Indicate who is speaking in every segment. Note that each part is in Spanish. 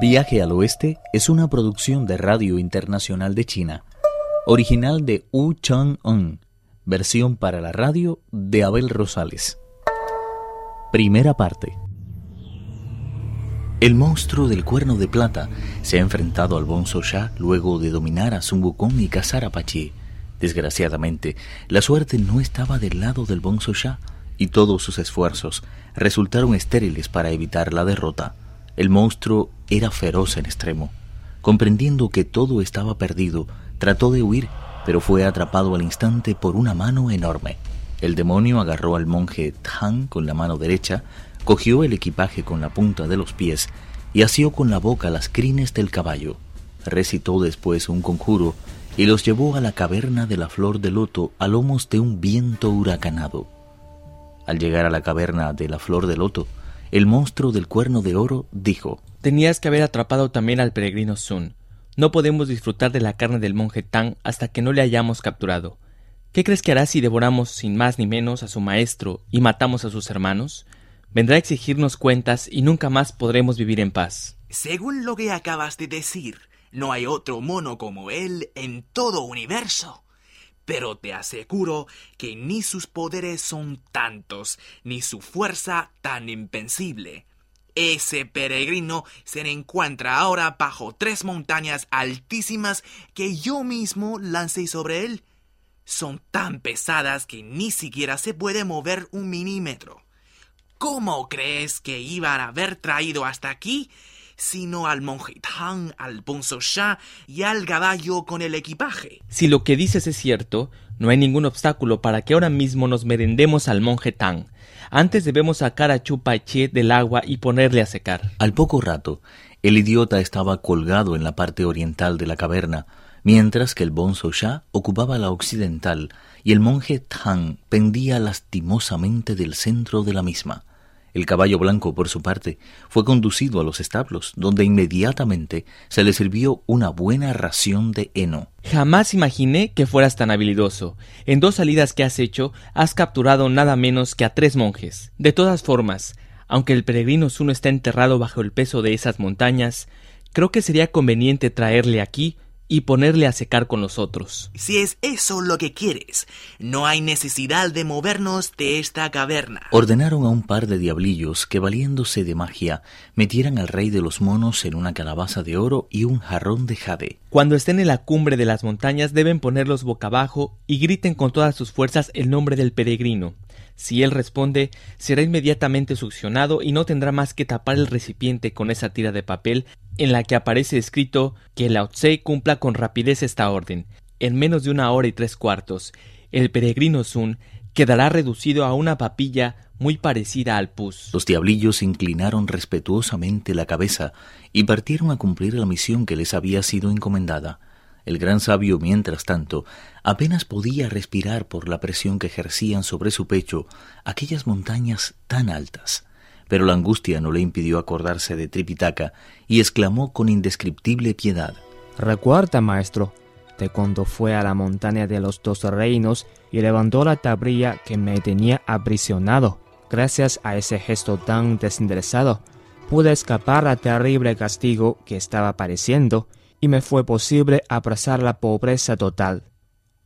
Speaker 1: Viaje al Oeste es una producción de Radio Internacional de China, original de Wu Chang-un, versión para la radio de Abel Rosales. Primera parte. El monstruo del cuerno de plata se ha enfrentado al Bonzo Sha luego de dominar a Sun Wukong y cazar a Pachi. Desgraciadamente, la suerte no estaba del lado del Bonzo Sha y todos sus esfuerzos resultaron estériles para evitar la derrota. El monstruo era feroz en extremo. Comprendiendo que todo estaba perdido, trató de huir, pero fue atrapado al instante por una mano enorme. El demonio agarró al monje Tang con la mano derecha, cogió el equipaje con la punta de los pies y asió con la boca las crines del caballo. Recitó después un conjuro y los llevó a la caverna de la flor de loto a lomos de un viento huracanado. Al llegar a la caverna de la flor de loto, el monstruo del cuerno de oro dijo
Speaker 2: Tenías que haber atrapado también al peregrino Sun. No podemos disfrutar de la carne del monje Tang hasta que no le hayamos capturado. ¿Qué crees que hará si devoramos sin más ni menos a su maestro y matamos a sus hermanos? Vendrá a exigirnos cuentas y nunca más podremos vivir en paz.
Speaker 3: Según lo que acabas de decir, no hay otro mono como él en todo universo pero te aseguro que ni sus poderes son tantos, ni su fuerza tan impensible. Ese peregrino se encuentra ahora bajo tres montañas altísimas que yo mismo lancé sobre él. Son tan pesadas que ni siquiera se puede mover un milímetro. ¿Cómo crees que iban a haber traído hasta aquí sino al monje Tang, al Bonzo Sha y al caballo con el equipaje.
Speaker 2: Si lo que dices es cierto, no hay ningún obstáculo para que ahora mismo nos merendemos al monje Tang. Antes debemos sacar a Chupache del agua y ponerle a secar.
Speaker 1: Al poco rato, el idiota estaba colgado en la parte oriental de la caverna, mientras que el Bonzo Sha ocupaba la occidental y el monje Tang pendía lastimosamente del centro de la misma. El caballo blanco, por su parte, fue conducido a los establos, donde inmediatamente se le sirvió una buena ración de heno.
Speaker 2: Jamás imaginé que fueras tan habilidoso. En dos salidas que has hecho, has capturado nada menos que a tres monjes. De todas formas, aunque el peregrino Zuno está enterrado bajo el peso de esas montañas, creo que sería conveniente traerle aquí y ponerle a secar con los otros.
Speaker 3: Si es eso lo que quieres, no hay necesidad de movernos de esta caverna.
Speaker 1: Ordenaron a un par de diablillos que, valiéndose de magia, metieran al rey de los monos en una calabaza de oro y un jarrón de jade.
Speaker 2: Cuando estén en la cumbre de las montañas deben ponerlos boca abajo y griten con todas sus fuerzas el nombre del peregrino. Si él responde, será inmediatamente succionado y no tendrá más que tapar el recipiente con esa tira de papel en la que aparece escrito que Lao Tse cumpla con rapidez esta orden. En menos de una hora y tres cuartos, el peregrino Sun quedará reducido a una papilla muy parecida al pus.
Speaker 1: Los diablillos inclinaron respetuosamente la cabeza y partieron a cumplir la misión que les había sido encomendada. El gran sabio, mientras tanto, apenas podía respirar por la presión que ejercían sobre su pecho aquellas montañas tan altas. Pero la angustia no le impidió acordarse de Tripitaka y exclamó con indescriptible piedad.
Speaker 4: Recuerda, maestro, de cuando fue a la montaña de los dos reinos y levantó la tablilla que me tenía aprisionado. Gracias a ese gesto tan desinteresado, pude escapar al terrible castigo que estaba padeciendo y me fue posible abrazar la pobreza total.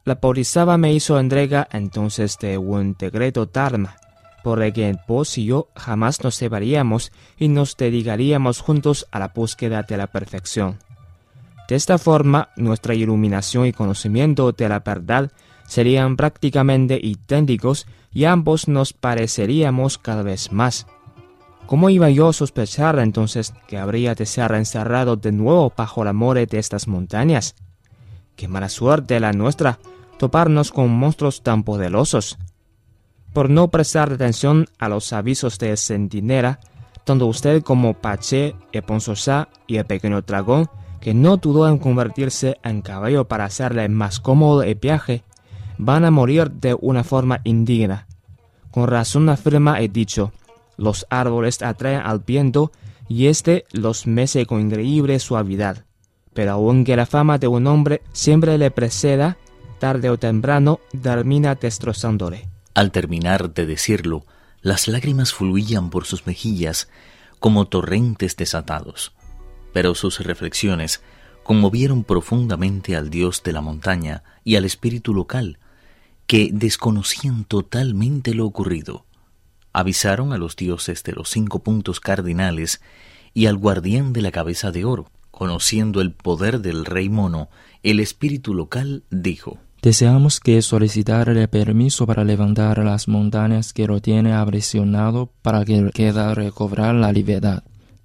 Speaker 4: La policía me hizo entrega entonces de un decreto Dharma, por el que vos y yo jamás nos separaríamos y nos dedicaríamos juntos a la búsqueda de la perfección. De esta forma, nuestra iluminación y conocimiento de la verdad serían prácticamente idénticos y ambos nos pareceríamos cada vez más. ¿Cómo iba yo a sospechar entonces que habría de ser encerrado de nuevo bajo la more de estas montañas? Qué mala suerte la nuestra, toparnos con monstruos tan poderosos. Por no prestar atención a los avisos de centinela, tanto usted como Pache, el y el pequeño dragón, que no dudó en convertirse en caballo para hacerle más cómodo el viaje, van a morir de una forma indigna. Con razón afirma el dicho, los árboles atraen al viento y éste los mece con increíble suavidad. Pero aunque la fama de un hombre siempre le preceda, tarde o temprano termina destrozándole.
Speaker 1: Al terminar de decirlo, las lágrimas fluían por sus mejillas como torrentes desatados. pero sus reflexiones conmovieron profundamente al dios de la montaña y al espíritu local, que desconocían totalmente lo ocurrido. Avisaron a los dioses de los cinco puntos cardinales y al guardián de la cabeza de oro. Conociendo el poder del rey mono, el espíritu local dijo,
Speaker 4: Deseamos que solicitarle permiso para levantar las montañas que lo tiene aprisionado para que pueda recobrar la libertad.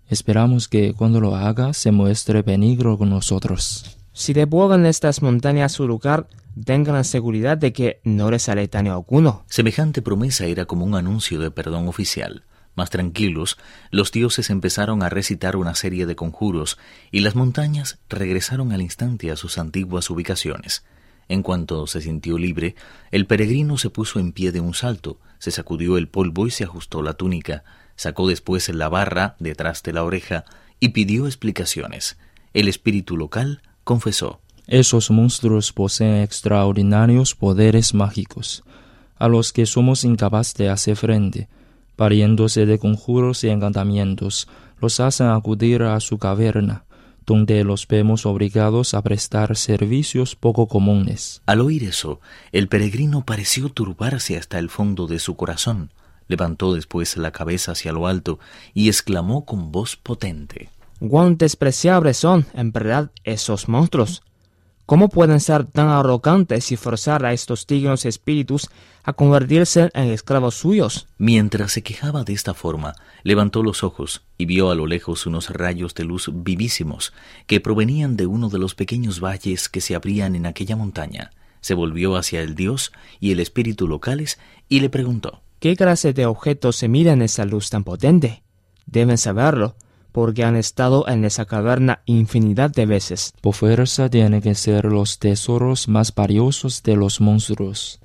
Speaker 4: Esperamos que cuando lo haga se muestre benigno con nosotros. Si devuelven estas montañas su lugar, tengan la seguridad de que no les haré daño alguno.
Speaker 1: Semejante promesa era como un anuncio de perdón oficial. Más tranquilos, los dioses empezaron a recitar una serie de conjuros y las montañas regresaron al instante a sus antiguas ubicaciones. En cuanto se sintió libre, el peregrino se puso en pie de un salto, se sacudió el polvo y se ajustó la túnica, sacó después la barra detrás de la oreja y pidió explicaciones. El espíritu local confesó.
Speaker 4: Esos monstruos poseen extraordinarios poderes mágicos, a los que somos incapaces de hacer frente. Pariéndose de conjuros y encantamientos, los hacen acudir a su caverna, donde los vemos obligados a prestar servicios poco comunes.
Speaker 1: Al oír eso, el peregrino pareció turbarse hasta el fondo de su corazón. Levantó después la cabeza hacia lo alto y exclamó con voz potente.
Speaker 4: ¡Cuán despreciables son, en verdad, esos monstruos! ¿Cómo pueden ser tan arrogantes y forzar a estos dignos espíritus a convertirse en esclavos suyos?
Speaker 1: Mientras se quejaba de esta forma, levantó los ojos y vio a lo lejos unos rayos de luz vivísimos que provenían de uno de los pequeños valles que se abrían en aquella montaña. Se volvió hacia el dios y el espíritu locales y le preguntó
Speaker 4: ¿Qué clase de objetos se mira en esa luz tan potente? Deben saberlo, porque han estado en esa caverna infinidad de veces. Por fuerza tienen que ser los tesoros más valiosos de los monstruos.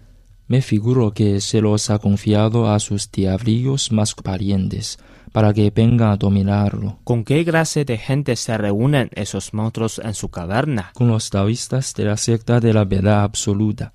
Speaker 4: Me figuro que se los ha confiado a sus diablillos más parientes, para que vengan a dominarlo. ¿Con qué clase de gente se reúnen esos monstruos en su caverna? Con los taoístas de la secta de la verdad absoluta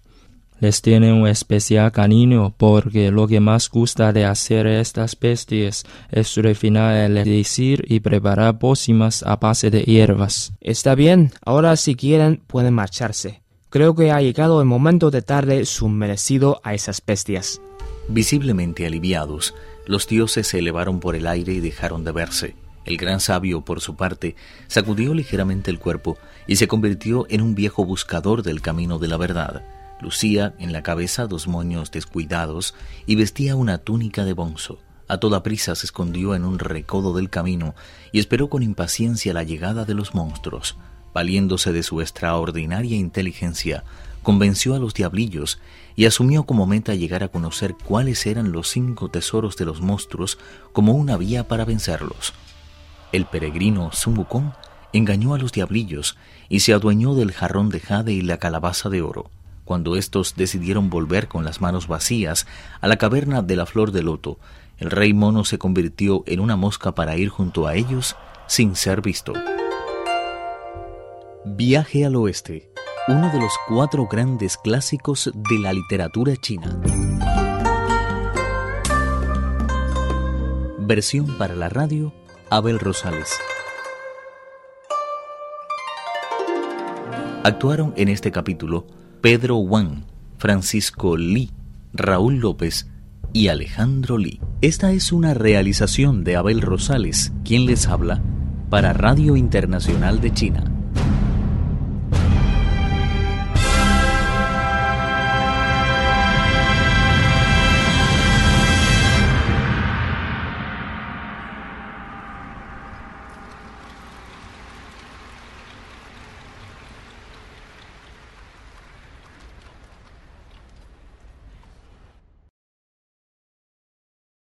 Speaker 4: les tiene un especial cariño porque lo que más gusta de hacer estas bestias es refinar el decir y preparar pócimas a base de hierbas. Está bien, ahora si quieren pueden marcharse. Creo que ha llegado el momento de darle su merecido a esas bestias.
Speaker 1: Visiblemente aliviados, los dioses se elevaron por el aire y dejaron de verse. El gran sabio, por su parte, sacudió ligeramente el cuerpo y se convirtió en un viejo buscador del camino de la verdad. Lucía en la cabeza dos moños descuidados y vestía una túnica de bonzo. A toda prisa se escondió en un recodo del camino y esperó con impaciencia la llegada de los monstruos. Valiéndose de su extraordinaria inteligencia, convenció a los diablillos y asumió como meta llegar a conocer cuáles eran los cinco tesoros de los monstruos como una vía para vencerlos. El peregrino Zumbucón engañó a los diablillos y se adueñó del jarrón de jade y la calabaza de oro. Cuando estos decidieron volver con las manos vacías a la caverna de la flor de loto, el rey mono se convirtió en una mosca para ir junto a ellos sin ser visto. Viaje al oeste, uno de los cuatro grandes clásicos de la literatura china. Versión para la radio, Abel Rosales. Actuaron en este capítulo Pedro Wang, Francisco Li, Raúl López y Alejandro Li. Esta es una realización de Abel Rosales, quien les habla para Radio Internacional de China.